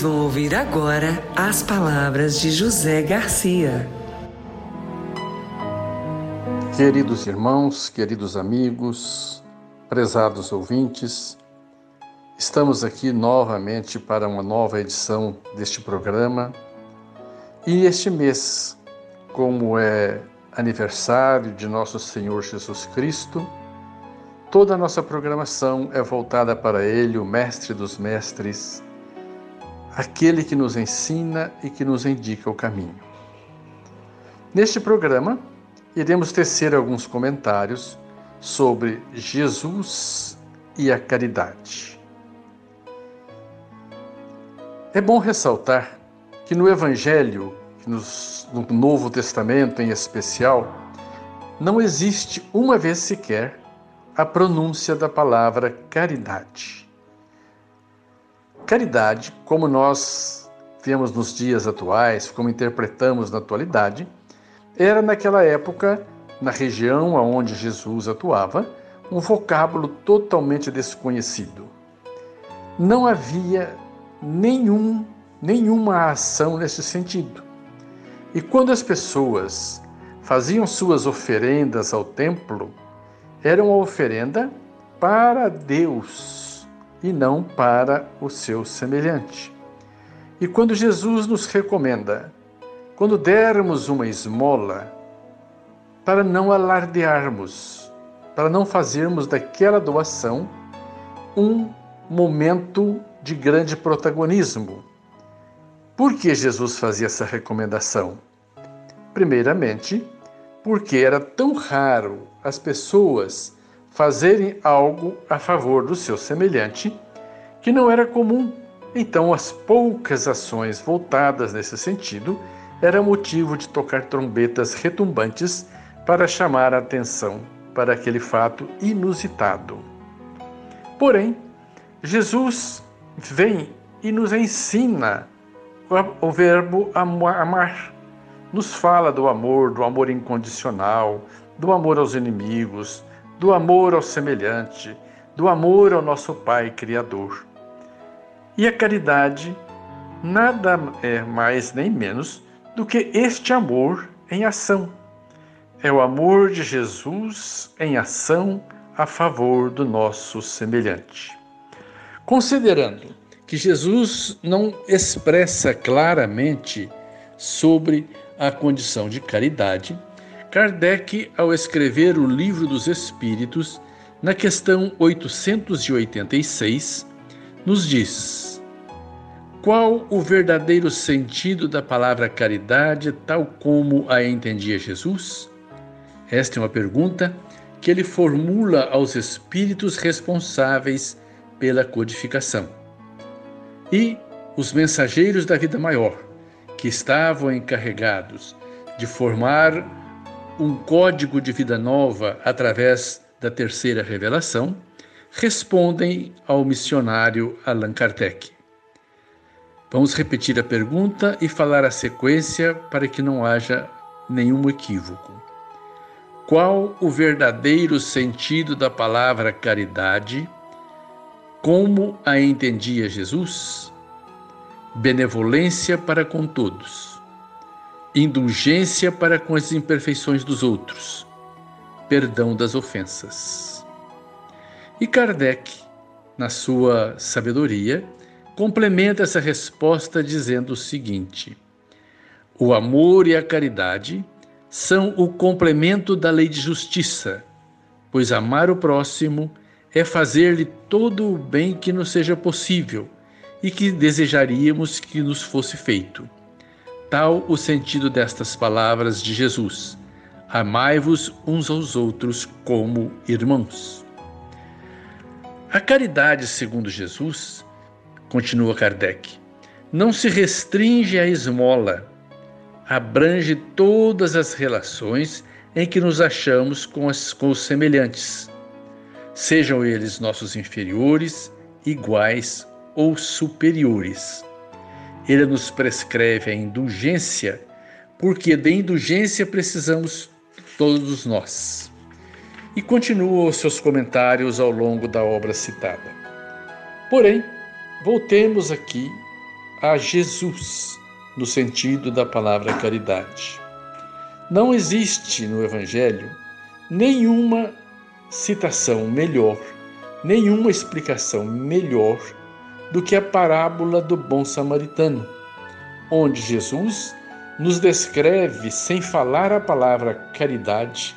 Vão ouvir agora as palavras de José Garcia. Queridos irmãos, queridos amigos, prezados ouvintes, estamos aqui novamente para uma nova edição deste programa. E este mês, como é aniversário de nosso Senhor Jesus Cristo, toda a nossa programação é voltada para Ele, o Mestre dos Mestres, aquele que nos ensina e que nos indica o caminho. Neste programa, iremos tecer alguns comentários sobre Jesus e a caridade. É bom ressaltar que no Evangelho, no Novo Testamento em especial, não existe uma vez sequer a pronúncia da palavra caridade. Caridade, como nós vemos nos dias atuais, como interpretamos na atualidade, era naquela época, na região onde Jesus atuava, um vocábulo totalmente desconhecido. Não havia nenhum, nenhuma ação nesse sentido. E quando as pessoas faziam suas oferendas ao templo, era uma oferenda para Deus e não para o seu semelhante. E quando Jesus nos recomenda, quando dermos uma esmola, para não alardearmos, para não fazermos daquela doação um momento de grande protagonismo. Por que Jesus fazia essa recomendação? Primeiramente, porque era tão raro as pessoas fazerem algo a favor do seu semelhante que não era comum. Então, as poucas ações voltadas nesse sentido era motivo de tocar trombetas retumbantes para chamar a atenção para aquele fato inusitado. Porém, Jesus vem e nos ensina o verbo amar. Nos fala do amor, do amor incondicional, do amor aos inimigos, do amor ao semelhante, do amor ao nosso Pai Criador. E a caridade nada é mais nem menos do que este amor em ação. É o amor de Jesus em ação a favor do nosso semelhante. Considerando que Jesus não expressa claramente sobre a condição de caridade, Kardec, ao escrever o Livro dos Espíritos, na questão 886, nos diz: Qual o verdadeiro sentido da palavra caridade, tal como a entendia Jesus? Esta é uma pergunta que ele formula aos espíritos responsáveis pela codificação. E os mensageiros da vida maior, que estavam encarregados de formar um código de vida nova através da terceira revelação, respondem ao missionário Allan Kardec. Vamos repetir a pergunta e falar a sequência para que não haja nenhum equívoco. Qual o verdadeiro sentido da palavra caridade? Como a entendia Jesus? Benevolência para com todos, indulgência para com as imperfeições dos outros, perdão das ofensas. E Kardec, na sua sabedoria, complementa essa resposta dizendo o seguinte: o amor e a caridade são o complemento da lei de justiça, pois amar o próximo é fazer-lhe todo o bem que nos seja possível e que desejaríamos que nos fosse feito. Tal o sentido destas palavras de Jesus: Amai-vos uns aos outros como irmãos. A caridade, segundo Jesus, continua Kardec, não se restringe à esmola, abrange todas as relações em que nos achamos com, as, com os semelhantes, sejam eles nossos inferiores, iguais ou superiores. Ele nos prescreve a indulgência, porque de indulgência precisamos todos nós. E continua os seus comentários ao longo da obra citada. Porém, voltemos aqui a Jesus no sentido da palavra caridade. Não existe no Evangelho nenhuma citação melhor, nenhuma explicação melhor do que a parábola do bom samaritano, onde Jesus nos descreve, sem falar a palavra caridade,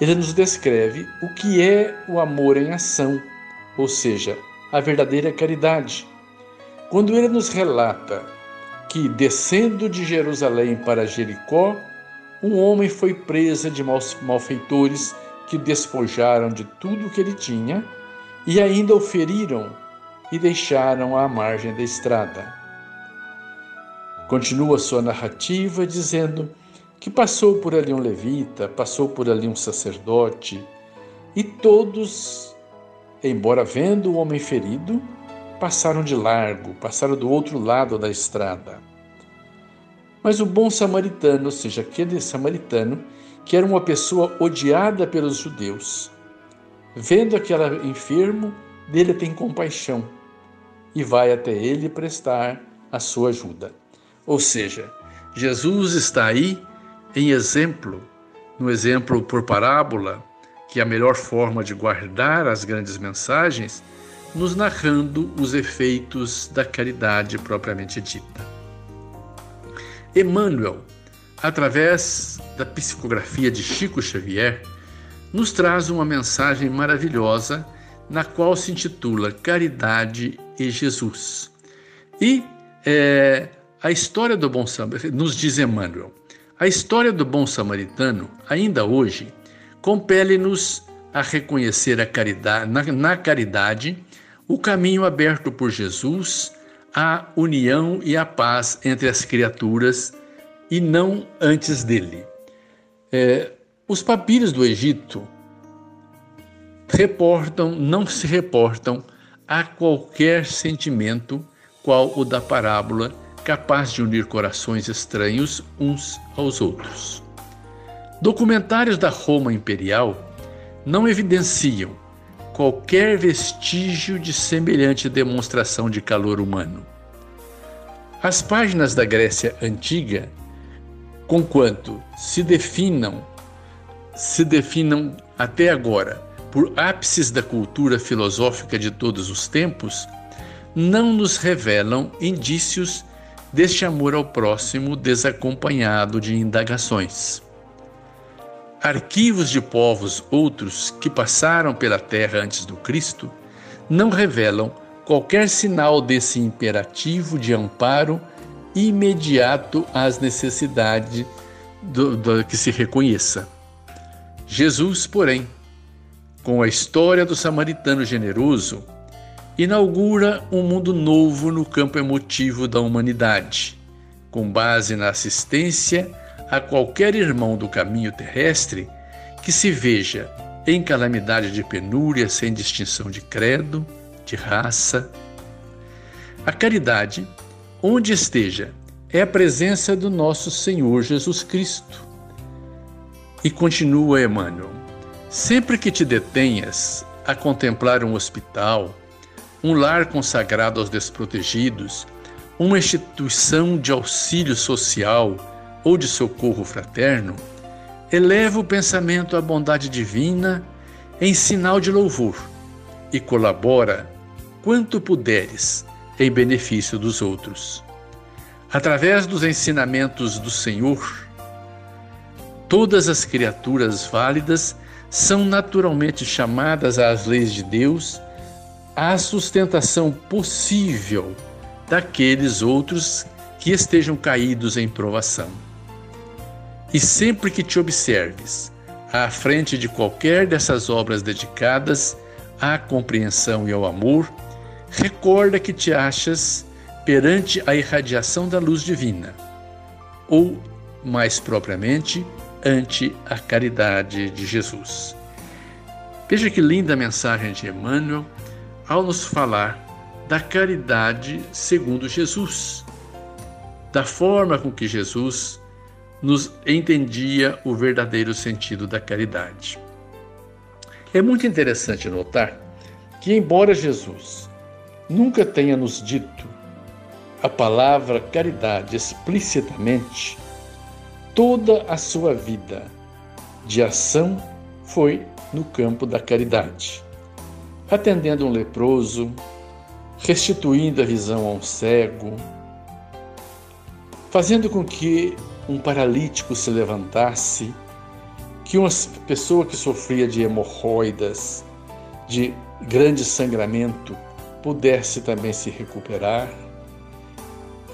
ele nos descreve o que é o amor em ação, ou seja, a verdadeira caridade. Quando ele nos relata que, descendo de Jerusalém para Jericó, um homem foi preso de malfeitores que despojaram de tudo o que ele tinha e ainda o feriram e deixaram à margem da estrada. Continua sua narrativa dizendo que passou por ali um levita, passou por ali um sacerdote, e todos, embora vendo o homem ferido, passaram de largo, passaram do outro lado da estrada. Mas o bom samaritano, ou seja, aquele samaritano, que era uma pessoa odiada pelos judeus, vendo aquele enfermo, dele tem compaixão e vai até ele prestar a sua ajuda. Ou seja, Jesus está aí em exemplo, no exemplo por parábola, que é a melhor forma de guardar as grandes mensagens, nos narrando os efeitos da caridade propriamente dita. Emmanuel, através da psicografia de Chico Xavier, nos traz uma mensagem maravilhosa na qual se intitula Caridade e Jesus. E é, a história do bom samaritano, nos diz Emmanuel, a história do bom samaritano, ainda hoje, compele-nos a reconhecer a caridade, na, na caridade o caminho aberto por Jesus à união e à paz entre as criaturas e não antes dele. É, os papiros do Egito reportam, não se reportam a qualquer sentimento qual o da parábola, capaz de unir corações estranhos uns aos outros. Documentários da Roma Imperial não evidenciam qualquer vestígio de semelhante demonstração de calor humano. As páginas da Grécia Antiga, conquanto se definam, se definam até agora por ápices da cultura filosófica de todos os tempos, não nos revelam indícios deste amor ao próximo desacompanhado de indagações. Arquivos de povos outros que passaram pela terra antes do Cristo não revelam qualquer sinal desse imperativo de amparo imediato às necessidades do, do, que se reconheça. Jesus, porém, com a história do samaritano generoso, inaugura um mundo novo no campo emotivo da humanidade, com base na assistência a qualquer irmão do caminho terrestre que se veja em calamidade de penúria sem distinção de credo, de raça. A caridade, onde esteja, é a presença do nosso Senhor Jesus Cristo. E continua Emmanuel: sempre que te detenhas a contemplar um hospital, um lar consagrado aos desprotegidos, uma instituição de auxílio social ou de socorro fraterno, eleva o pensamento à bondade divina em sinal de louvor e colabora quanto puderes em benefício dos outros. Através dos ensinamentos do Senhor, todas as criaturas válidas são naturalmente chamadas às leis de Deus, à sustentação possível daqueles outros que estejam caídos em provação. E sempre que te observes à frente de qualquer dessas obras dedicadas à compreensão e ao amor, recorda que te achas perante a irradiação da luz divina, ou, mais propriamente, ante a caridade de Jesus. Veja que linda mensagem de Emmanuel ao nos falar da caridade segundo Jesus, da forma com que Jesus nos entendia o verdadeiro sentido da caridade. É muito interessante notar que, embora Jesus nunca tenha nos dito a palavra caridade explicitamente, toda a sua vida de ação foi no campo da caridade, atendendo um leproso, restituindo a visão a um cego, fazendo com que um paralítico se levantasse, que uma pessoa que sofria de hemorroidas, de grande sangramento, pudesse também se recuperar.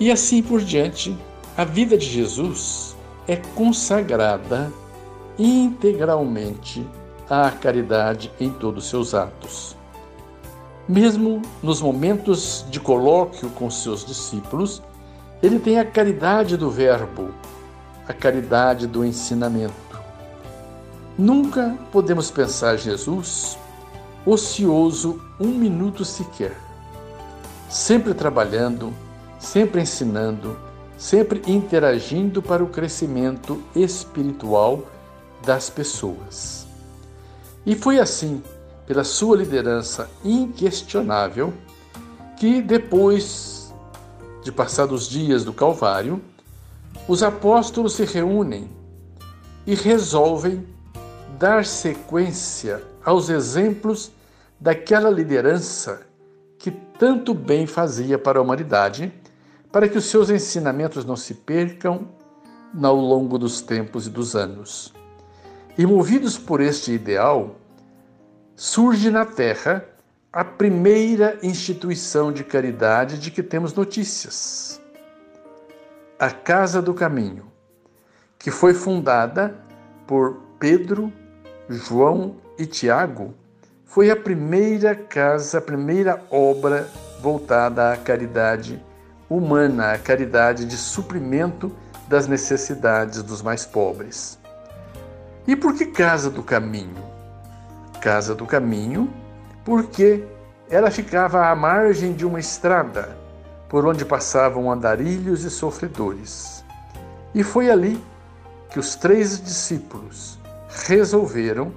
E assim por diante, a vida de Jesus é consagrada integralmente à caridade em todos os seus atos. Mesmo nos momentos de colóquio com seus discípulos, ele tem a caridade do Verbo, a caridade do ensinamento. Nunca podemos pensar Jesus ocioso um minuto sequer, sempre trabalhando, sempre ensinando, sempre interagindo para o crescimento espiritual das pessoas. E foi assim, pela sua liderança inquestionável, que depois de passados dias do Calvário, os apóstolos se reúnem e resolvem dar sequência aos exemplos daquela liderança que tanto bem fazia para a humanidade, para que os seus ensinamentos não se percam ao longo dos tempos e dos anos. E movidos por este ideal, surge na Terra a primeira instituição de caridade de que temos notícias a Casa do Caminho, que foi fundada por Pedro, João e Tiago, foi a primeira casa, a primeira obra voltada à caridade humana, à caridade de suprimento das necessidades dos mais pobres. E por que Casa do Caminho? Casa do Caminho, porque ela ficava à margem de uma estrada por onde passavam andarilhos e sofredores. E foi ali que os três discípulos resolveram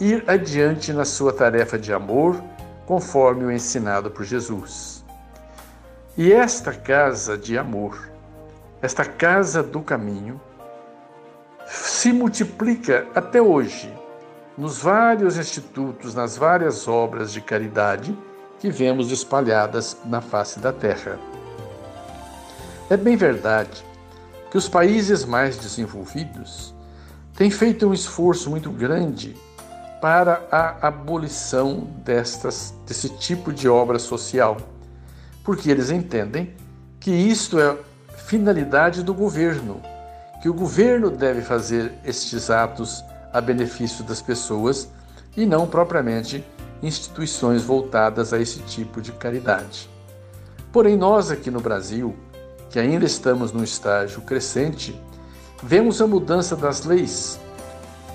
ir adiante na sua tarefa de amor, conforme o ensinado por Jesus. E esta casa de amor, esta casa do caminho, se multiplica até hoje nos vários institutos, nas várias obras de caridade que vemos espalhadas na face da terra. É bem verdade que os países mais desenvolvidos têm feito um esforço muito grande para a abolição destas, desse tipo de obra social, porque eles entendem que isto é finalidade do governo, que o governo deve fazer estes atos a benefício das pessoas e não propriamente instituições voltadas a esse tipo de caridade. Porém, nós aqui no Brasil, que ainda estamos num estágio crescente, vemos a mudança das leis,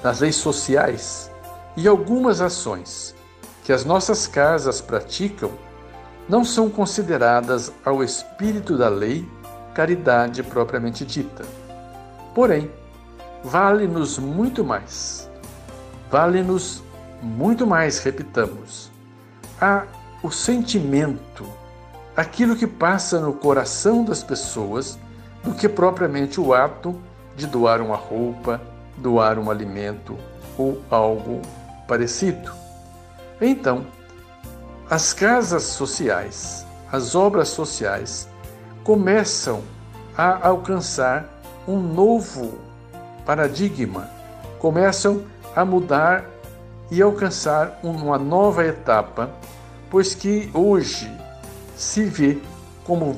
das leis sociais e algumas ações que as nossas casas praticam não são consideradas ao espírito da lei caridade propriamente dita. Porém, vale-nos muito mais. Vale-nos muito mais, repitamos, a o sentimento, aquilo que passa no coração das pessoas, do que propriamente o ato de doar uma roupa, doar um alimento ou algo parecido. Então, as casas sociais, as obras sociais, começam a alcançar um novo paradigma, começam a mudar e alcançar uma nova etapa, pois que hoje se vê como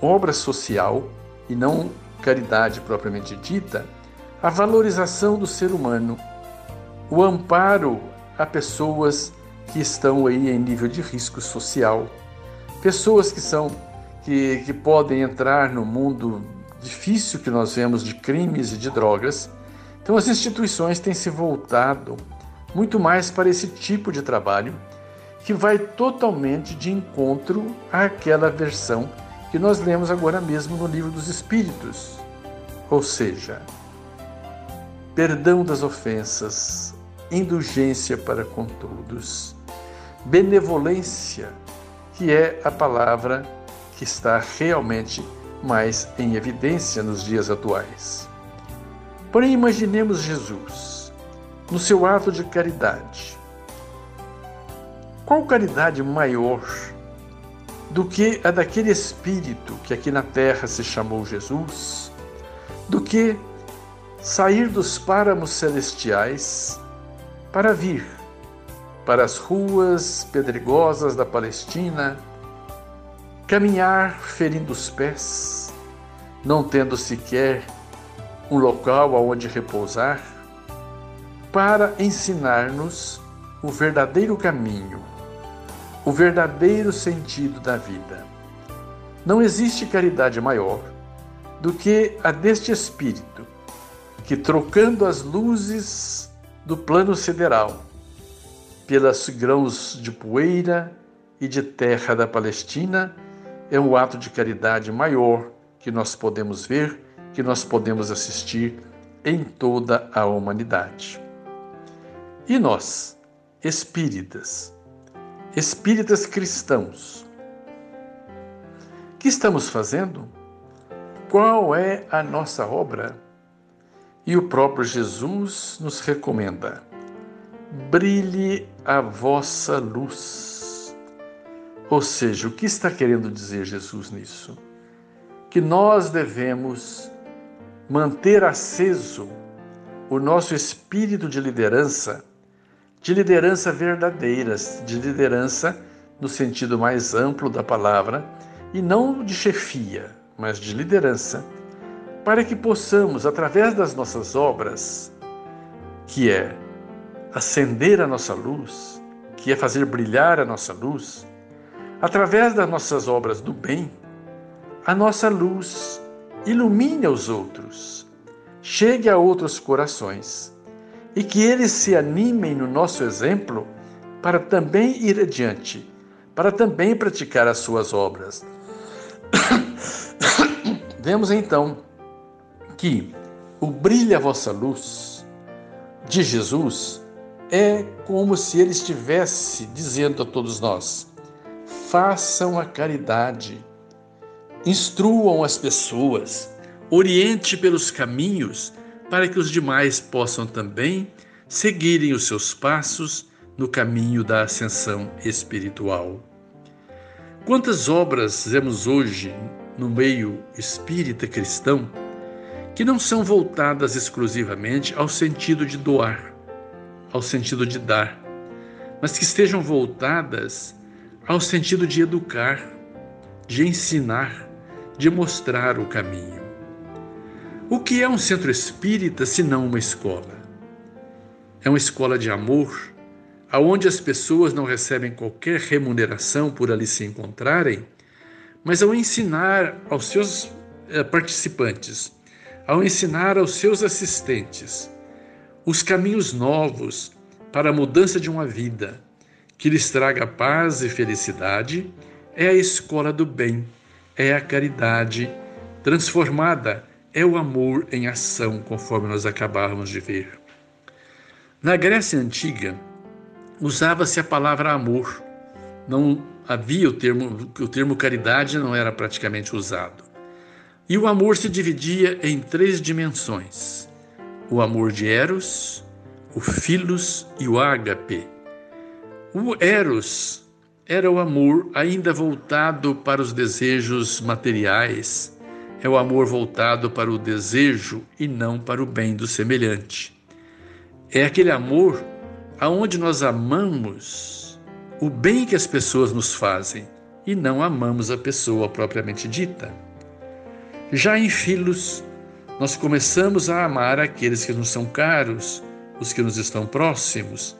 obra social e não caridade propriamente dita, a valorização do ser humano, o amparo a pessoas que estão aí em nível de risco social, pessoas que são que, que podem entrar no mundo difícil que nós vemos de crimes e de drogas. Então as instituições têm se voltado muito mais para esse tipo de trabalho que vai totalmente de encontro àquela versão que nós lemos agora mesmo no livro dos Espíritos. Ou seja, perdão das ofensas, indulgência para com todos, benevolência, que é a palavra que está realmente mais em evidência nos dias atuais. Porém, imaginemos Jesus no seu ato de caridade. Qual caridade maior do que a daquele Espírito que aqui na terra se chamou Jesus, do que sair dos páramos celestiais para vir para as ruas pedregosas da Palestina, caminhar ferindo os pés, não tendo sequer um local aonde repousar, para ensinar-nos o verdadeiro caminho, o verdadeiro sentido da vida. Não existe caridade maior do que a deste Espírito, que trocando as luzes do plano sideral pelas grãos de poeira e de terra da Palestina, é um ato de caridade maior que nós podemos ver, que nós podemos assistir em toda a humanidade. E nós, espíritas, espíritas cristãos, que estamos fazendo? Qual é a nossa obra? E o próprio Jesus nos recomenda: brilhe a vossa luz ou seja, o que está querendo dizer Jesus nisso? Que nós devemos manter aceso o nosso espírito de liderança, de liderança verdadeira, de liderança no sentido mais amplo da palavra, e não de chefia, mas de liderança, para que possamos, através das nossas obras, que é acender a nossa luz, que é fazer brilhar a nossa luz, Através das nossas obras do bem, a nossa luz ilumine os outros, chegue a outros corações e que eles se animem no nosso exemplo para também ir adiante, para também praticar as suas obras. Vemos então que o brilho a vossa luz de Jesus é como se ele estivesse dizendo a todos nós: façam a caridade, instruam as pessoas, oriente pelos caminhos para que os demais possam também seguirem os seus passos no caminho da ascensão espiritual. Quantas obras vemos hoje no meio espírita cristão que não são voltadas exclusivamente ao sentido de doar, ao sentido de dar, mas que estejam voltadas ao sentido de educar, de ensinar, de mostrar o caminho. O que é um centro espírita se não uma escola? É uma escola de amor, aonde as pessoas não recebem qualquer remuneração por ali se encontrarem, mas ao ensinar aos seus eh, participantes, ao ensinar aos seus assistentes os caminhos novos para a mudança de uma vida que lhes traga paz e felicidade, é a escola do bem, é a caridade transformada, é o amor em ação, conforme nós acabávamos de ver. Na Grécia Antiga, usava-se a palavra amor. Não havia o termo, o termo caridade não era praticamente usado. E o amor se dividia em três dimensões: o amor de Eros, o Filos e o Ágape. O Eros era o amor ainda voltado para os desejos materiais, é o amor voltado para o desejo e não para o bem do semelhante. É aquele amor aonde nós amamos o bem que as pessoas nos fazem e não amamos a pessoa propriamente dita. Já em filhos, nós começamos a amar aqueles que nos são caros, os que nos estão próximos,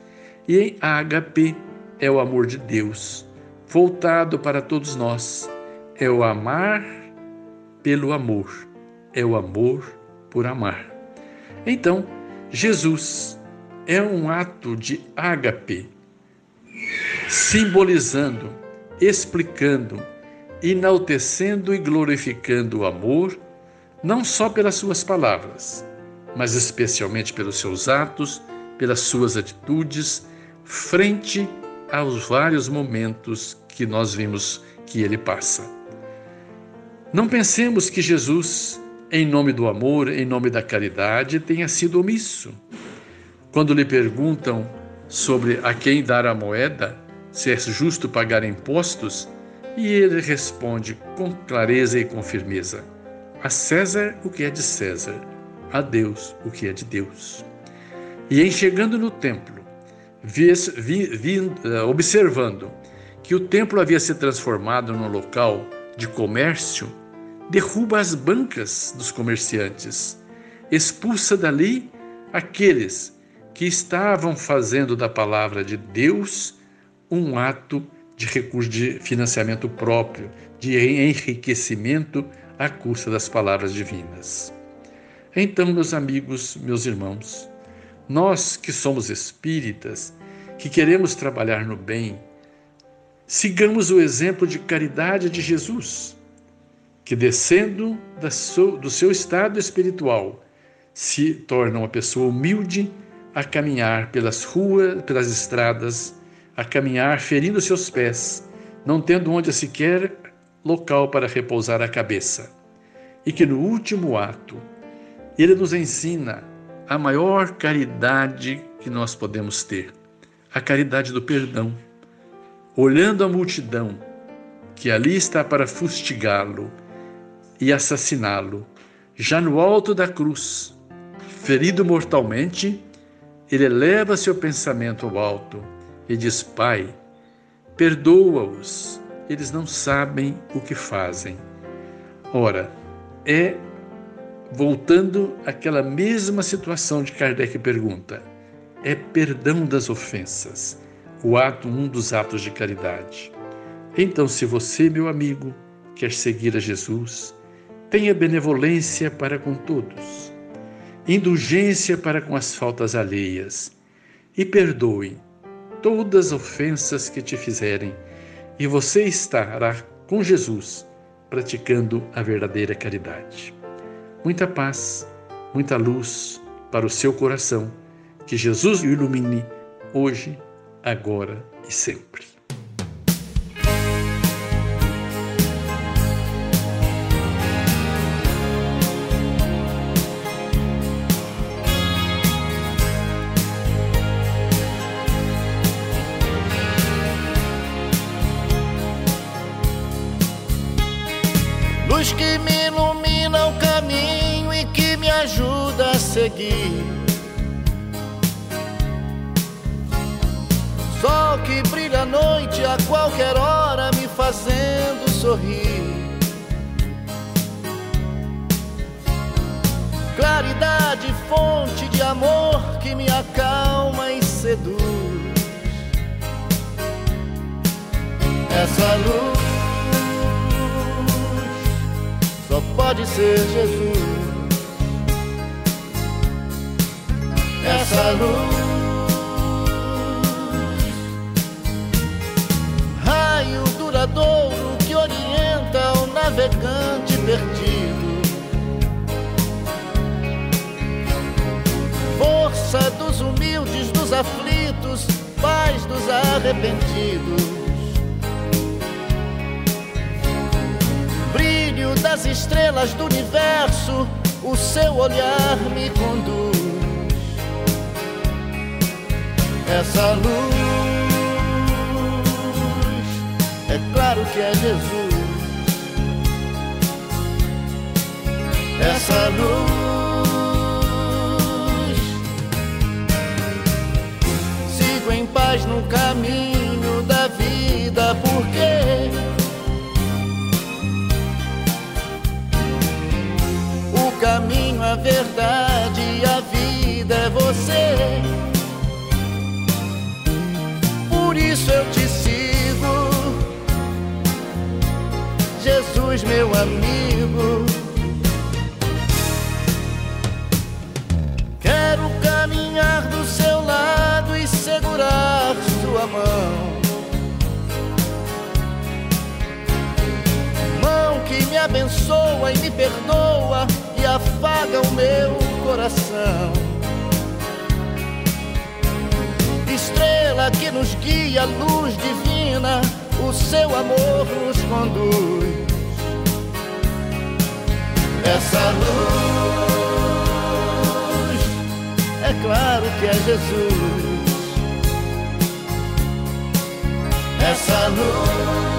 e em ágape é o amor de Deus, voltado para todos nós. É o amar pelo amor, é o amor por amar. Então, Jesus é um ato de ágape, simbolizando, explicando, enaltecendo e glorificando o amor, não só pelas suas palavras, mas especialmente pelos seus atos, pelas suas atitudes, frente aos vários momentos que nós vimos que ele passa. Não pensemos que Jesus, em nome do amor, em nome da caridade, tenha sido omisso. Quando lhe perguntam sobre a quem dar a moeda, se é justo pagar impostos, e ele responde com clareza e com firmeza: A César o que é de César, a Deus o que é de Deus. E em chegando no templo, vi, vi, vi, eh, observando que o templo havia se transformado num local de comércio, derruba as bancas dos comerciantes, expulsa dali aqueles que estavam fazendo da palavra de Deus um ato de recurso de financiamento próprio, de enriquecimento à custa das palavras divinas. Então, meus amigos, meus irmãos, nós que somos espíritas, que queremos trabalhar no bem, sigamos o exemplo de caridade de Jesus, que descendo do seu estado espiritual, se torna uma pessoa humilde a caminhar pelas ruas, pelas estradas, a caminhar ferindo seus pés, não tendo onde sequer local para repousar a cabeça. E que no último ato, ele nos ensina a maior caridade que nós podemos ter, a caridade do perdão. Olhando a multidão que ali está para fustigá-lo e assassiná-lo, já no alto da cruz, ferido mortalmente, ele eleva seu pensamento ao alto e diz: Pai, perdoa-os, eles não sabem o que fazem. Ora, é voltando àquela mesma situação de Kardec pergunta: é perdão das ofensas, o ato, um dos atos de caridade. Então, se você, meu amigo, quer seguir a Jesus, tenha benevolência para com todos indulgência para com as faltas alheias e perdoe todas as ofensas que te fizerem, e você estará com Jesus praticando a verdadeira caridade. Muita paz, muita luz para o seu coração, que Jesus o ilumine hoje, agora e sempre. Sorrir. Claridade, fonte de amor que me acalma e seduz. Essa luz só pode ser Jesus. Essa luz, raio duradouro navegante perdido. Força dos humildes, dos aflitos, paz dos arrependidos. brilho das estrelas do universo, o seu olhar me conduz. Essa luz, é claro que é Jesus. Essa luz, sigo em paz no caminho da vida, porque o caminho, a verdade e a vida é você. Por isso eu te sigo, Jesus, meu amigo. Abençoa e me perdoa e afaga o meu coração. Estrela que nos guia, luz divina, o seu amor nos conduz. Essa luz, é claro que é Jesus. Essa luz.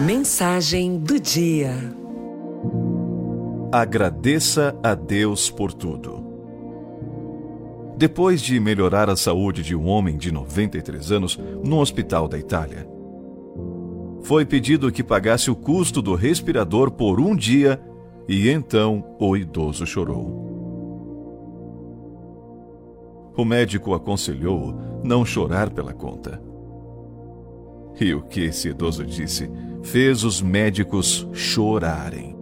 Mensagem do dia. Agradeça a Deus por tudo. Depois de melhorar a saúde de um homem de 93 anos no hospital da Itália, foi pedido que pagasse o custo do respirador por um dia e então o idoso chorou. O médico aconselhou não chorar pela conta. E o que esse idoso disse fez os médicos chorarem.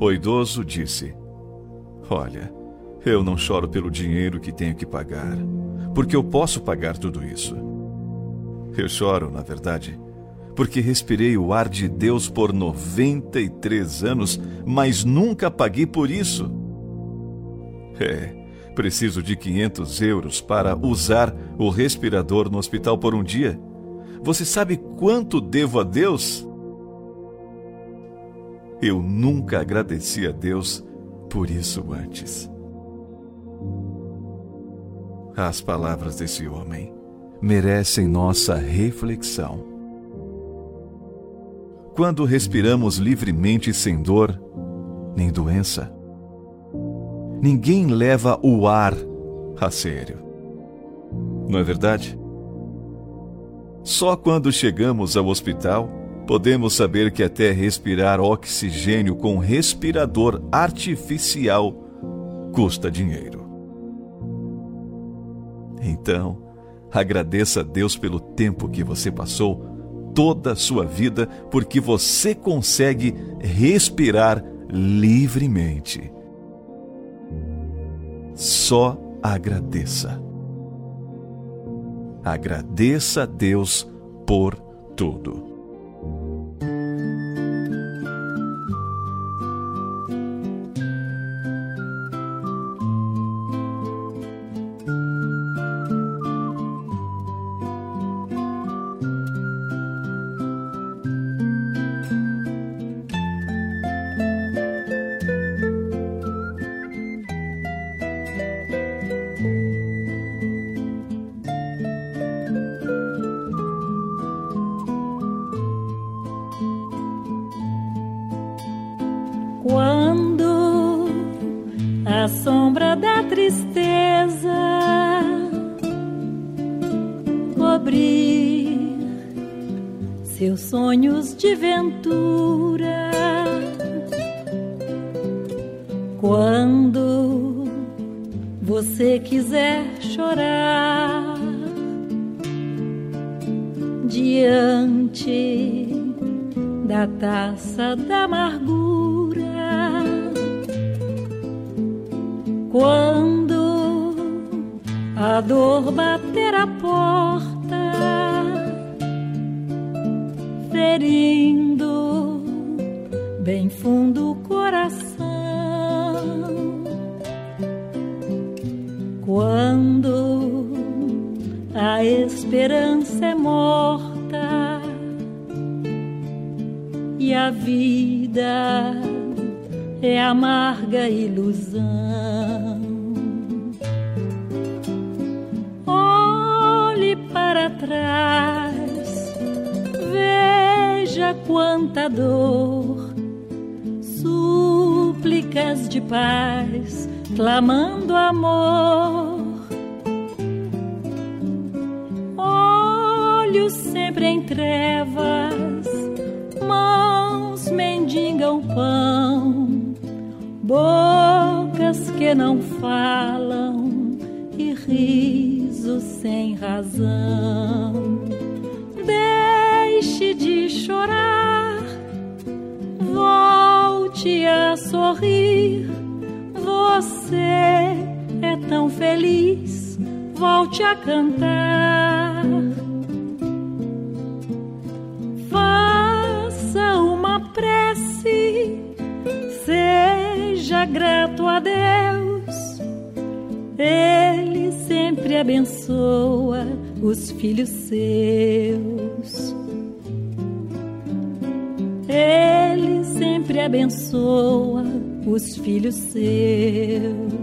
O idoso disse: Olha, eu não choro pelo dinheiro que tenho que pagar, porque eu posso pagar tudo isso. Eu choro, na verdade, porque respirei o ar de Deus por 93 anos, mas nunca paguei por isso. É, preciso de 500 euros para usar o respirador no hospital por um dia. Você sabe quanto devo a Deus? Eu nunca agradeci a Deus por isso antes. As palavras desse homem merecem nossa reflexão. Quando respiramos livremente sem dor nem doença, ninguém leva o ar a sério. Não é verdade? Só quando chegamos ao hospital podemos saber que até respirar oxigênio com respirador artificial custa dinheiro. Então, agradeça a Deus pelo tempo que você passou, toda a sua vida, porque você consegue respirar livremente. Só agradeça. Agradeça a Deus por tudo. De ventura. Quando você quiser chorar diante da taça da amargura, quando a dor bater a porta ferindo bem fundo o coração. Quando a esperança é morta e a vida é amarga ilusão. Quanta dor, súplicas de paz, clamando amor. Olhos sempre em trevas, mãos mendigam pão, bocas que não falam e risos sem razão sorrir. Você é tão feliz, volte a cantar. Faça uma prece, seja grato a Deus. Ele sempre abençoa os filhos seus. Ele sempre abençoa os filhos seus.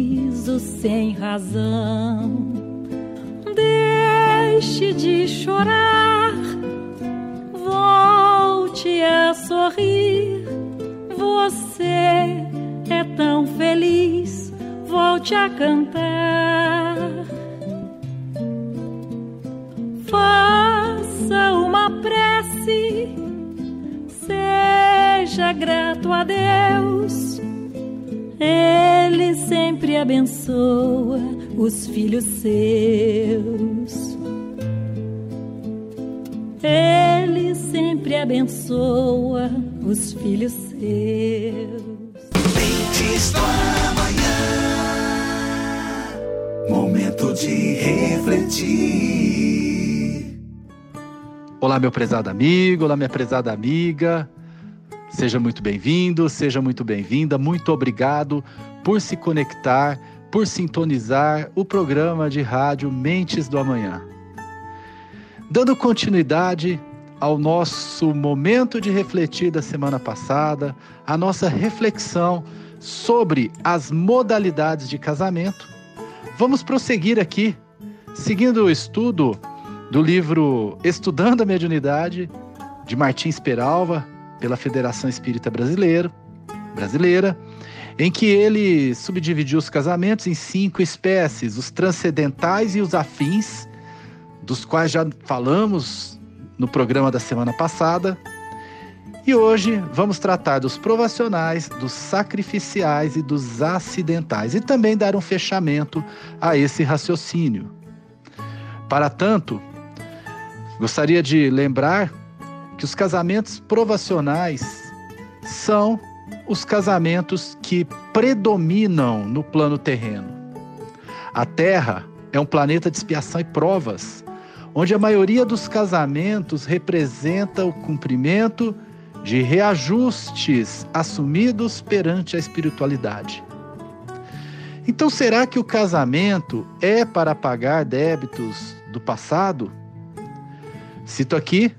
Risos sem razão deixe de chorar, volte a sorrir. Você é tão feliz, volte a cantar. Faça uma prece, seja grato a Deus. Ele sempre abençoa os filhos seus. Ele sempre abençoa os filhos seus. Mentes do amanhã. Momento de refletir. Olá, meu prezado amigo, olá, minha prezada amiga. Seja muito bem-vindo, seja muito bem-vinda. Muito obrigado por se conectar, por sintonizar o programa de rádio Mentes do Amanhã. Dando continuidade ao nosso momento de refletir da semana passada, a nossa reflexão sobre as modalidades de casamento, vamos prosseguir aqui, seguindo o estudo do livro Estudando a Mediunidade, de Martins Peralva, pela Federação Espírita Brasileira, brasileira, em que ele subdividiu os casamentos em cinco espécies: os transcendentais e os afins, dos quais já falamos no programa da semana passada. E hoje vamos tratar dos provacionais, dos sacrificiais e dos acidentais e também dar um fechamento a esse raciocínio. Para tanto, gostaria de lembrar que os casamentos provacionais são os casamentos que predominam no plano terreno. A Terra é um planeta de expiação e provas, onde a maioria dos casamentos representa o cumprimento de reajustes assumidos perante a espiritualidade. Então, será que o casamento é para pagar débitos do passado? Cito aqui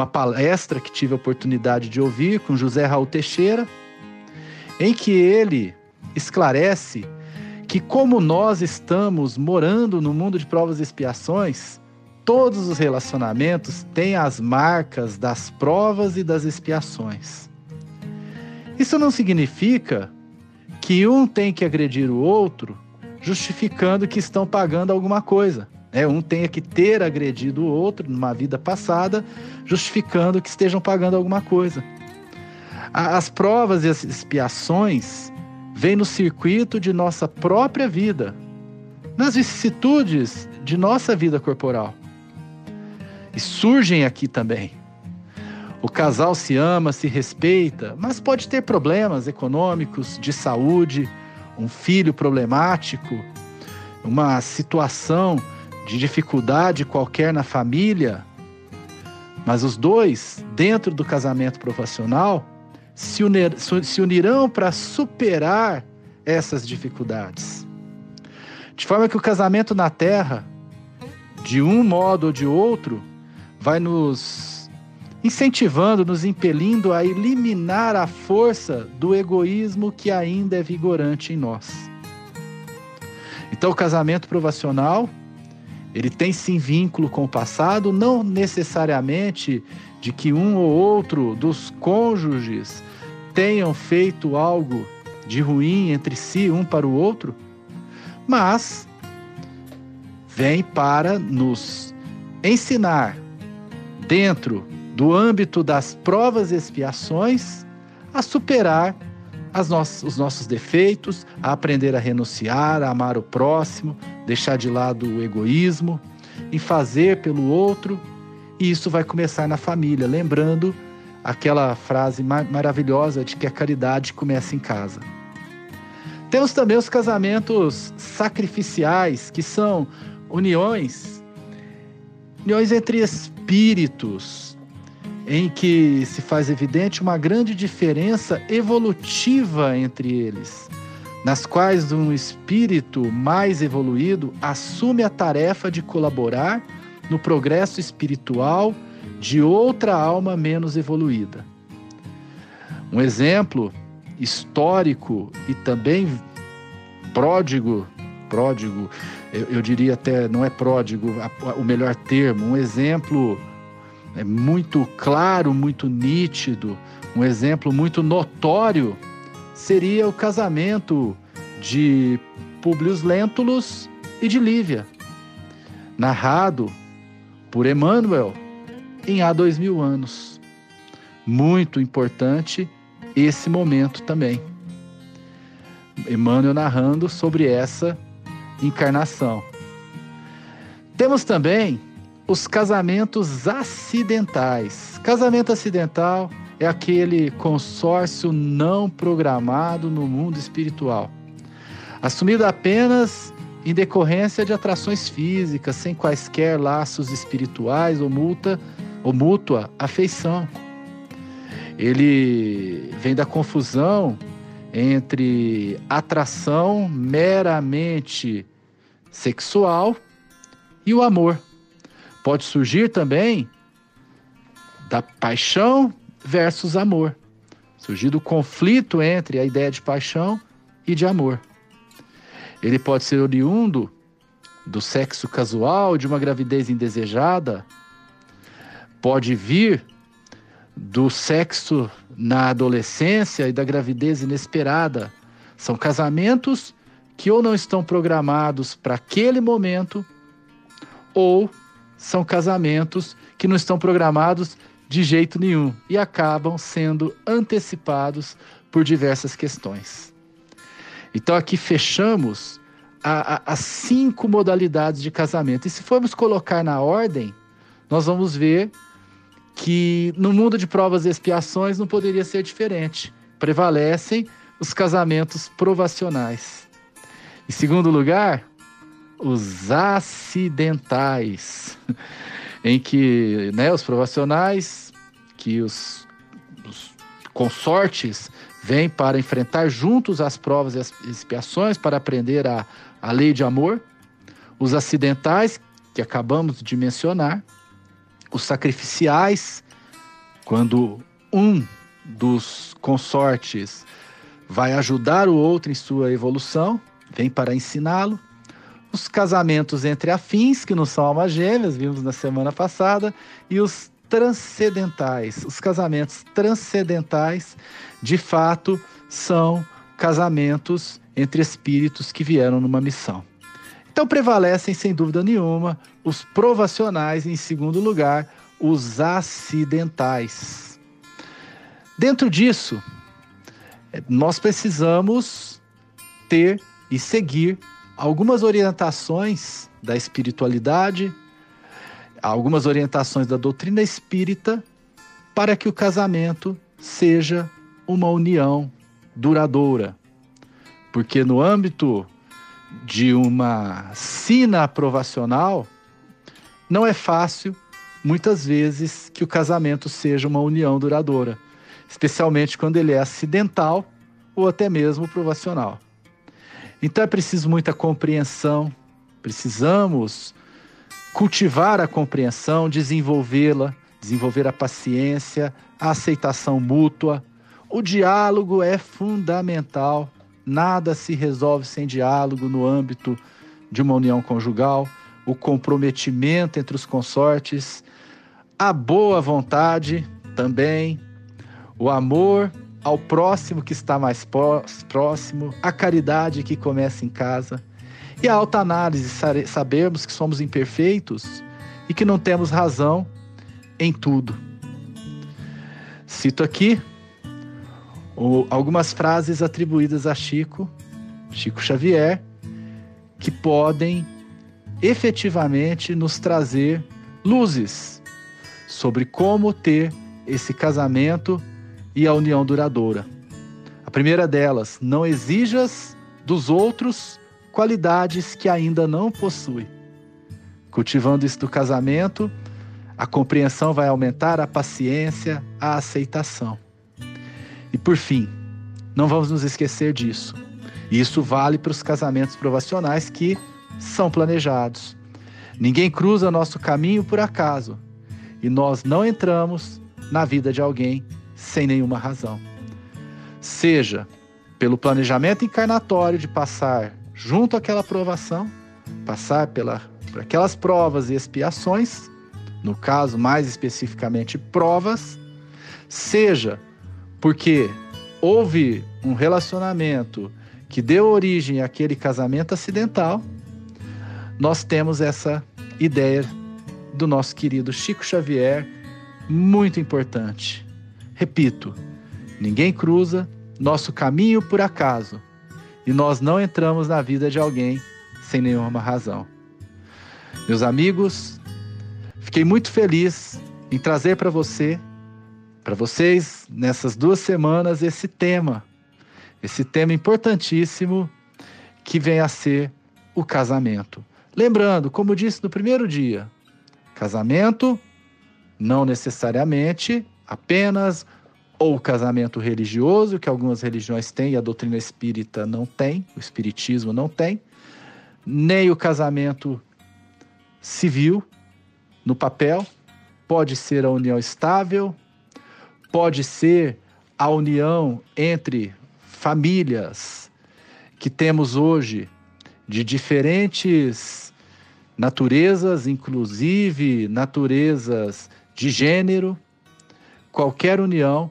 uma palestra que tive a oportunidade de ouvir com José Raul Teixeira, em que ele esclarece que, como nós estamos morando no mundo de provas e expiações, todos os relacionamentos têm as marcas das provas e das expiações. Isso não significa que um tem que agredir o outro justificando que estão pagando alguma coisa. Né? Um tenha que ter agredido o outro numa vida passada, justificando que estejam pagando alguma coisa. As provas e as expiações vêm no circuito de nossa própria vida, nas vicissitudes de nossa vida corporal e surgem aqui também. O casal se ama, se respeita, mas pode ter problemas econômicos, de saúde, um filho problemático, uma situação de dificuldade qualquer na família. Mas os dois, dentro do casamento profissional, se, unir, se unirão para superar essas dificuldades. De forma que o casamento na terra, de um modo ou de outro, vai nos incentivando, nos impelindo a eliminar a força do egoísmo que ainda é vigorante em nós. Então, o casamento provacional, ele tem sim vínculo com o passado, não necessariamente de que um ou outro dos cônjuges tenham feito algo de ruim entre si, um para o outro, mas vem para nos ensinar dentro do âmbito das provas e expiações, a superar nossas, os nossos defeitos, a aprender a renunciar, a amar o próximo, deixar de lado o egoísmo, em fazer pelo outro. E isso vai começar na família, lembrando aquela frase mar maravilhosa de que a caridade começa em casa. Temos também os casamentos sacrificiais, que são uniões, uniões entre espíritos em que se faz evidente uma grande diferença evolutiva entre eles, nas quais um espírito mais evoluído assume a tarefa de colaborar no progresso espiritual de outra alma menos evoluída. Um exemplo histórico e também pródigo, pródigo, eu, eu diria até não é pródigo, a, a, o melhor termo, um exemplo é muito claro, muito nítido, um exemplo muito notório seria o casamento de Públio Lentulus e de Lívia, narrado por Emmanuel em há dois mil anos. Muito importante esse momento também. Emmanuel narrando sobre essa encarnação. Temos também os casamentos acidentais. Casamento acidental é aquele consórcio não programado no mundo espiritual, assumido apenas em decorrência de atrações físicas, sem quaisquer laços espirituais ou multa ou mútua afeição. Ele vem da confusão entre atração meramente sexual e o amor pode surgir também da paixão versus amor. Surgir do conflito entre a ideia de paixão e de amor. Ele pode ser oriundo do sexo casual, de uma gravidez indesejada, pode vir do sexo na adolescência e da gravidez inesperada. São casamentos que ou não estão programados para aquele momento ou são casamentos que não estão programados de jeito nenhum e acabam sendo antecipados por diversas questões. Então aqui fechamos as cinco modalidades de casamento. E se formos colocar na ordem, nós vamos ver que no mundo de provas e expiações não poderia ser diferente. Prevalecem os casamentos provacionais. Em segundo lugar, os acidentais, em que né, os provacionais, que os, os consortes vêm para enfrentar juntos as provas e as expiações, para aprender a, a lei de amor, os acidentais, que acabamos de mencionar, os sacrificiais, quando um dos consortes vai ajudar o outro em sua evolução, vem para ensiná-lo, os casamentos entre afins, que não são almas gêmeas, vimos na semana passada, e os transcendentais. Os casamentos transcendentais, de fato, são casamentos entre espíritos que vieram numa missão. Então prevalecem, sem dúvida nenhuma, os provacionais, em segundo lugar, os acidentais. Dentro disso, nós precisamos ter e seguir algumas orientações da espiritualidade, algumas orientações da doutrina espírita para que o casamento seja uma união duradoura. Porque no âmbito de uma sina aprovacional, não é fácil, muitas vezes, que o casamento seja uma união duradoura, especialmente quando ele é acidental ou até mesmo provacional. Então é preciso muita compreensão, precisamos cultivar a compreensão, desenvolvê-la, desenvolver a paciência, a aceitação mútua. O diálogo é fundamental. Nada se resolve sem diálogo no âmbito de uma união conjugal. O comprometimento entre os consortes, a boa vontade também, o amor ao próximo que está mais próximo, a caridade que começa em casa e a alta análise, sabermos que somos imperfeitos e que não temos razão em tudo. Cito aqui algumas frases atribuídas a Chico, Chico Xavier, que podem efetivamente nos trazer luzes sobre como ter esse casamento e a união duradoura. A primeira delas, não exijas dos outros qualidades que ainda não possui. Cultivando isso do casamento, a compreensão vai aumentar, a paciência, a aceitação. E por fim, não vamos nos esquecer disso. Isso vale para os casamentos provacionais que são planejados. Ninguém cruza nosso caminho por acaso e nós não entramos na vida de alguém sem nenhuma razão. Seja pelo planejamento encarnatório de passar junto àquela provação, passar pela, por aquelas provas e expiações, no caso mais especificamente provas, seja porque houve um relacionamento que deu origem àquele casamento acidental, nós temos essa ideia do nosso querido Chico Xavier, muito importante. Repito, ninguém cruza nosso caminho por acaso e nós não entramos na vida de alguém sem nenhuma razão. Meus amigos, fiquei muito feliz em trazer para você, para vocês, nessas duas semanas, esse tema, esse tema importantíssimo que vem a ser o casamento. Lembrando, como disse no primeiro dia, casamento não necessariamente apenas ou casamento religioso, que algumas religiões têm e a doutrina espírita não tem, o espiritismo não tem, nem o casamento civil no papel, pode ser a união estável, pode ser a união entre famílias que temos hoje de diferentes naturezas, inclusive naturezas de gênero, qualquer união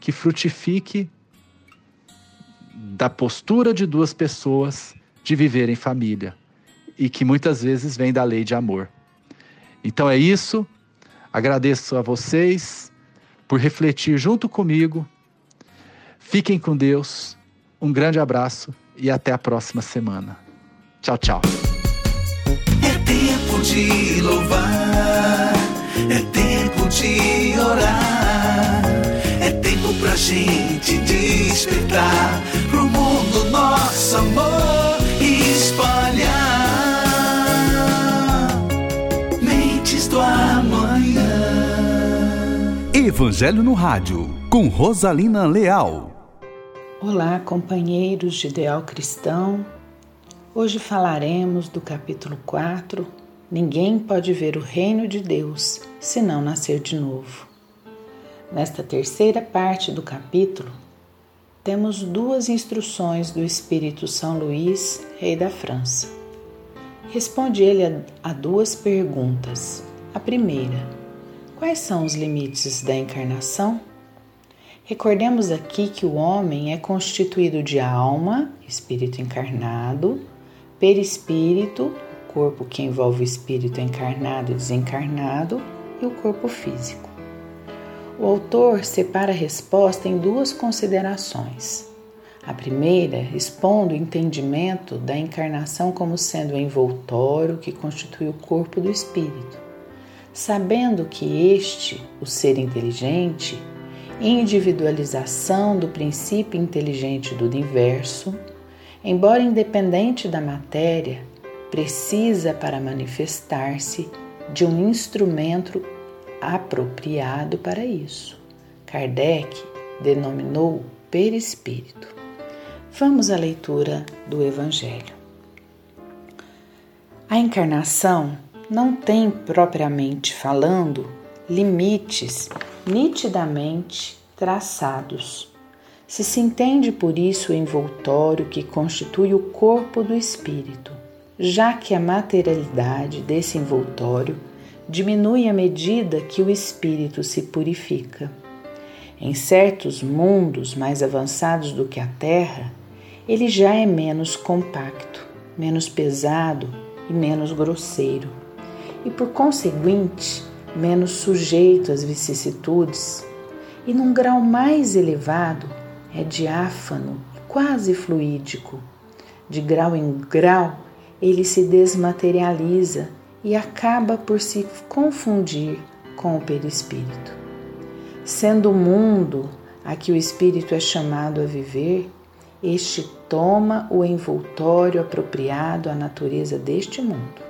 que frutifique da postura de duas pessoas de viver em família e que muitas vezes vem da lei de amor. Então é isso. Agradeço a vocês por refletir junto comigo. Fiquem com Deus. Um grande abraço e até a próxima semana. Tchau, tchau. É de orar, é tempo pra gente despertar pro mundo nosso amor espalhar. Mentes do amanhã. Evangelho no Rádio, com Rosalina Leal. Olá, companheiros de Ideal Cristão. Hoje falaremos do capítulo 4. Ninguém pode ver o reino de Deus se não nascer de novo. Nesta terceira parte do capítulo, temos duas instruções do Espírito São Luís, rei da França. Responde ele a, duas perguntas. A primeira: quais são os limites da encarnação? Recordemos aqui que o homem é constituído de alma, espírito encarnado, perispírito, corpo que envolve o espírito encarnado e desencarnado, e o corpo físico. O autor separa a resposta em duas considerações. A primeira, expondo o entendimento da encarnação como sendo o envoltório que constitui o corpo do espírito, sabendo que este, o ser inteligente, individualização do princípio inteligente do universo, embora independente da matéria, precisa para manifestar-se de um instrumento apropriado para isso. Kardec denominou perispírito. Vamos à leitura do Evangelho. A encarnação não tem, propriamente falando, limites nitidamente traçados. Se se entende por isso o envoltório que constitui o corpo do espírito, já que a materialidade desse envoltório diminui à medida que o espírito se purifica. Em certos mundos mais avançados do que a Terra, ele já é menos compacto, menos pesado e menos grosseiro, e por conseguinte, menos sujeito às vicissitudes, e num grau mais elevado é diáfano e quase fluídico. De grau em grau, ele se desmaterializa e acaba por se confundir com o perispírito. Sendo o mundo a que o espírito é chamado a viver, este toma o envoltório apropriado à natureza deste mundo.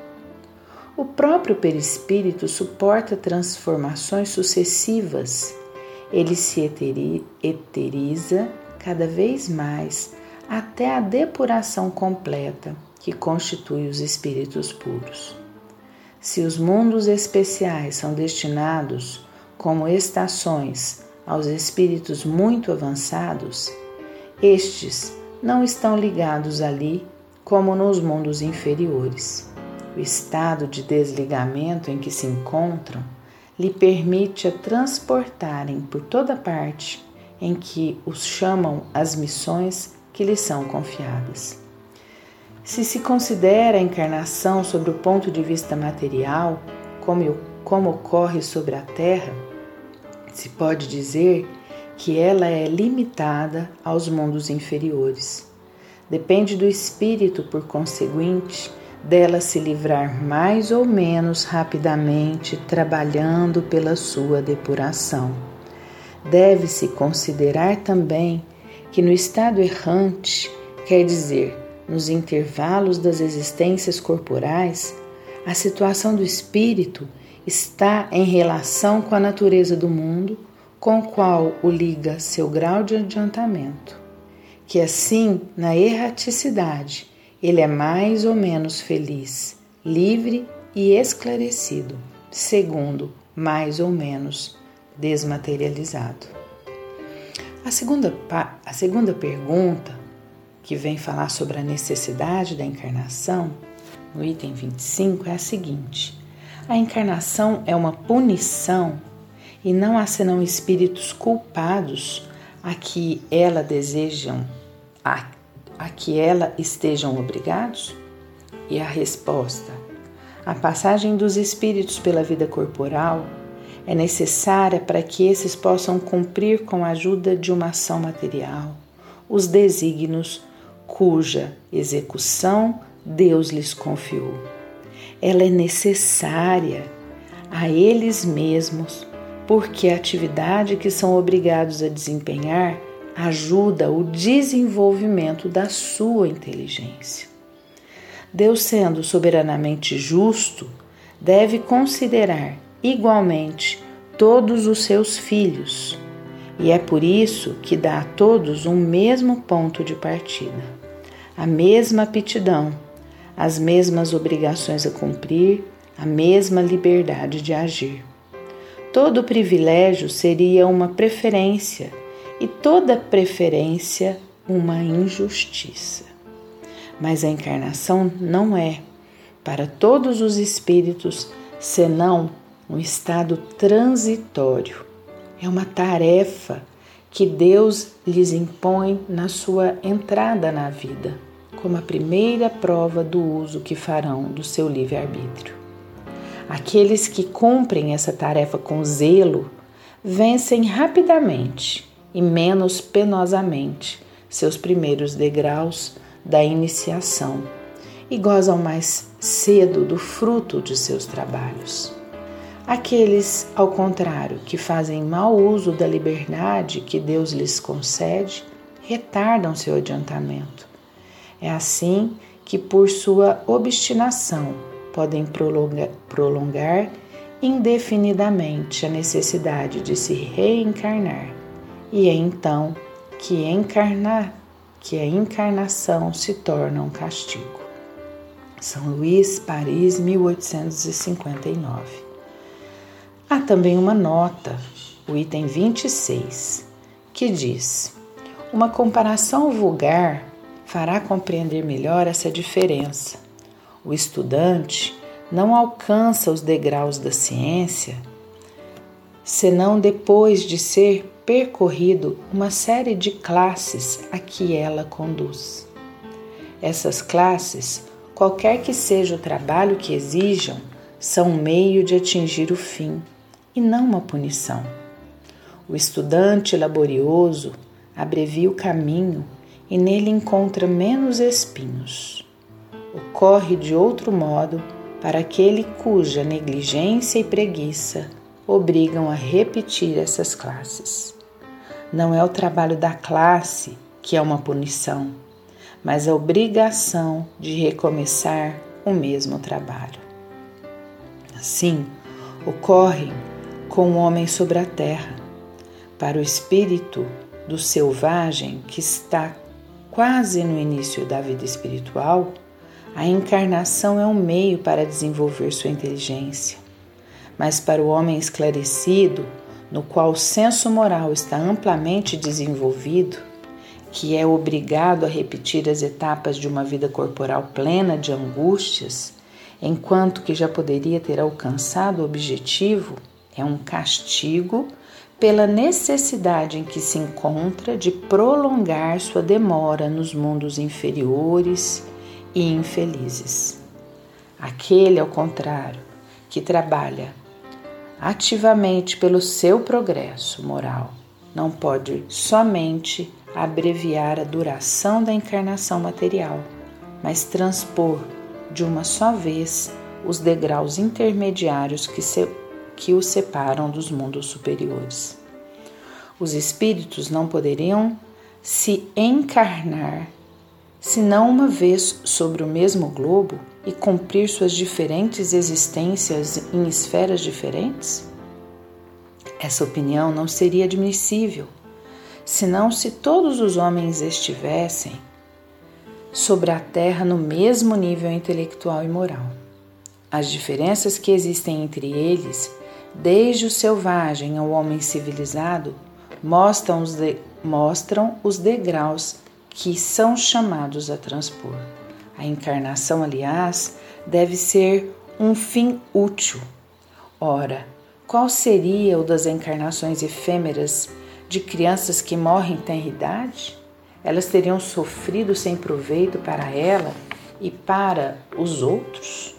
O próprio perispírito suporta transformações sucessivas. Ele se eteriza cada vez mais até a depuração completa que constitui os espíritos puros. Se os mundos especiais são destinados como estações aos espíritos muito avançados, estes não estão ligados ali como nos mundos inferiores. O estado de desligamento em que se encontram lhe permite a transportarem por toda parte em que os chamam as missões que lhes são confiadas. Se se considera a encarnação sobre o ponto de vista material, como, como ocorre sobre a Terra, se pode dizer que ela é limitada aos mundos inferiores. Depende do espírito, por conseguinte, dela se livrar mais ou menos rapidamente, trabalhando pela sua depuração. Deve-se considerar também que no estado errante, quer dizer, nos intervalos das existências corporais, a situação do espírito está em relação com a natureza do mundo, com o qual o liga seu grau de adiantamento. Que assim, na erraticidade, ele é mais ou menos feliz, livre e esclarecido, segundo mais ou menos desmaterializado. A segunda, a segunda pergunta que vem falar sobre a necessidade da encarnação, no item 25, é a seguinte: a encarnação é uma punição e não há senão espíritos culpados a que ela desejam, a, a que ela estejam obrigados? E a resposta: a passagem dos espíritos pela vida corporal é necessária para que esses possam cumprir com a ajuda de uma ação material os desígnios cuja execução Deus lhes confiou. Ela é necessária a eles mesmos, porque a atividade que são obrigados a desempenhar ajuda o desenvolvimento da sua inteligência. Deus, sendo soberanamente justo, deve considerar igualmente todos os seus filhos, e é por isso que dá a todos um mesmo ponto de partida a mesma aptidão, as mesmas obrigações a cumprir, a mesma liberdade de agir. Todo privilégio seria uma preferência e toda preferência uma injustiça. Mas a encarnação não é, para todos os espíritos, senão um estado transitório. É uma tarefa que Deus lhes impõe na sua entrada na vida, como a primeira prova do uso que farão do seu livre-arbítrio. Aqueles que cumprem essa tarefa com zelo vencem rapidamente e menos penosamente seus primeiros degraus da iniciação e gozam mais cedo do fruto de seus trabalhos. Aqueles, ao contrário, que fazem mau uso da liberdade que Deus lhes concede, retardam seu adiantamento. É assim que, por sua obstinação, podem prolongar, prolongar indefinidamente a necessidade de se reencarnar, e é então que encarnar, que a encarnação se torna um castigo. São Luís, Paris, 1859. Há também uma nota, o item 26, que diz: Uma comparação vulgar fará compreender melhor essa diferença. O estudante não alcança os degraus da ciência senão depois de ser percorrido uma série de classes a que ela conduz. Essas classes, qualquer que seja o trabalho que exijam, são meio de atingir o fim e não uma punição. O estudante laborioso abrevia o caminho e nele encontra menos espinhos. Ocorre de outro modo para aquele cuja negligência e preguiça obrigam a repetir essas classes. Não é o trabalho da classe que é uma punição, mas a obrigação de recomeçar o mesmo trabalho. Assim, ocorre com o homem sobre a terra. Para o espírito do selvagem que está quase no início da vida espiritual, a encarnação é um meio para desenvolver sua inteligência. Mas para o homem esclarecido, no qual o senso moral está amplamente desenvolvido, que é obrigado a repetir as etapas de uma vida corporal plena de angústias, enquanto que já poderia ter alcançado o objetivo, é um castigo pela necessidade em que se encontra de prolongar sua demora nos mundos inferiores e infelizes. Aquele, ao contrário, que trabalha ativamente pelo seu progresso moral, não pode somente abreviar a duração da encarnação material, mas transpor de uma só vez os degraus intermediários que se que o separam dos mundos superiores. Os espíritos não poderiam se encarnar senão uma vez sobre o mesmo globo e cumprir suas diferentes existências em esferas diferentes? Essa opinião não seria admissível, senão se todos os homens estivessem sobre a Terra no mesmo nível intelectual e moral. As diferenças que existem entre eles desde o selvagem ao homem civilizado, mostram os, de, mostram os degraus que são chamados a transpor. A encarnação, aliás, deve ser um fim útil. Ora, qual seria o das encarnações efêmeras de crianças que morrem em idade? Elas teriam sofrido sem proveito para ela e para os outros?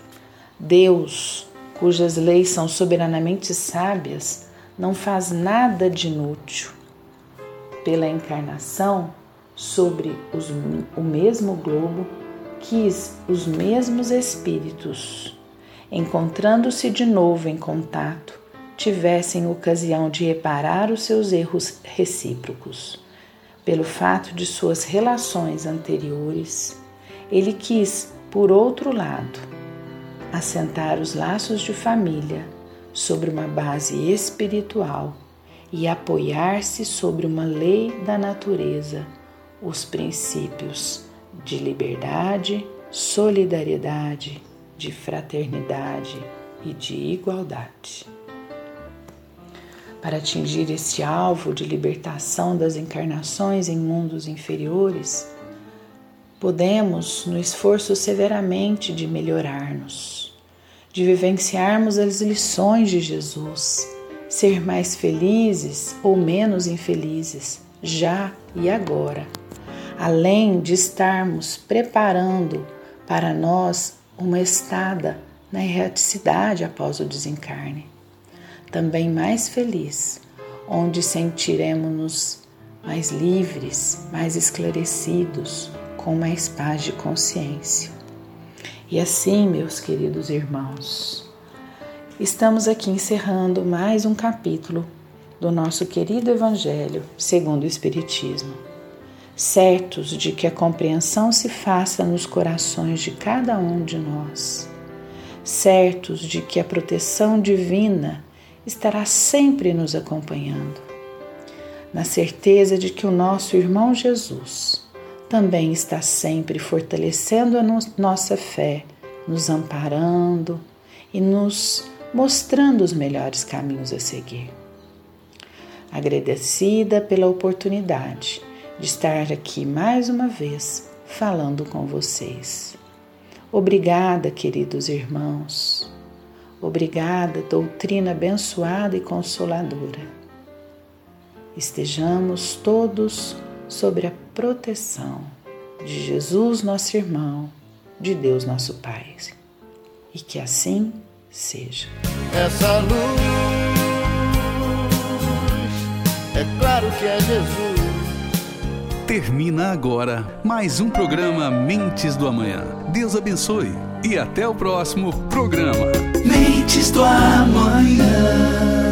Deus cujas leis são soberanamente sábias, não faz nada de inútil. Pela encarnação, sobre os, o mesmo globo, quis os mesmos espíritos, encontrando-se de novo em contato, tivessem ocasião de reparar os seus erros recíprocos. Pelo fato de suas relações anteriores, ele quis, por outro lado, assentar os laços de família sobre uma base espiritual e apoiar-se sobre uma lei da natureza, os princípios de liberdade, solidariedade, de fraternidade e de igualdade. Para atingir esse alvo de libertação das encarnações em mundos inferiores, podemos, no esforço severamente de melhorar-nos, de vivenciarmos as lições de Jesus, ser mais felizes ou menos infelizes, já e agora, além de estarmos preparando para nós uma estada na erraticidade após o desencarne. Também mais feliz, onde sentiremos-nos mais livres, mais esclarecidos, com mais paz de consciência. E assim, meus queridos irmãos, estamos aqui encerrando mais um capítulo do nosso querido Evangelho segundo o Espiritismo, certos de que a compreensão se faça nos corações de cada um de nós, certos de que a proteção divina estará sempre nos acompanhando, na certeza de que o nosso irmão Jesus também está sempre fortalecendo a nossa fé, nos amparando e nos mostrando os melhores caminhos a seguir. Agradecida pela oportunidade de estar aqui mais uma vez falando com vocês. Obrigada, queridos irmãos. Obrigada, doutrina abençoada e consoladora. Estejamos todos sobre a proteção de Jesus, nosso irmão, de Deus, nosso Pai. E que assim seja. Essa luz, é claro que é Jesus. Termina agora mais um programa Mentes do Amanhã. Deus abençoe e até o próximo programa. Mentes do Amanhã.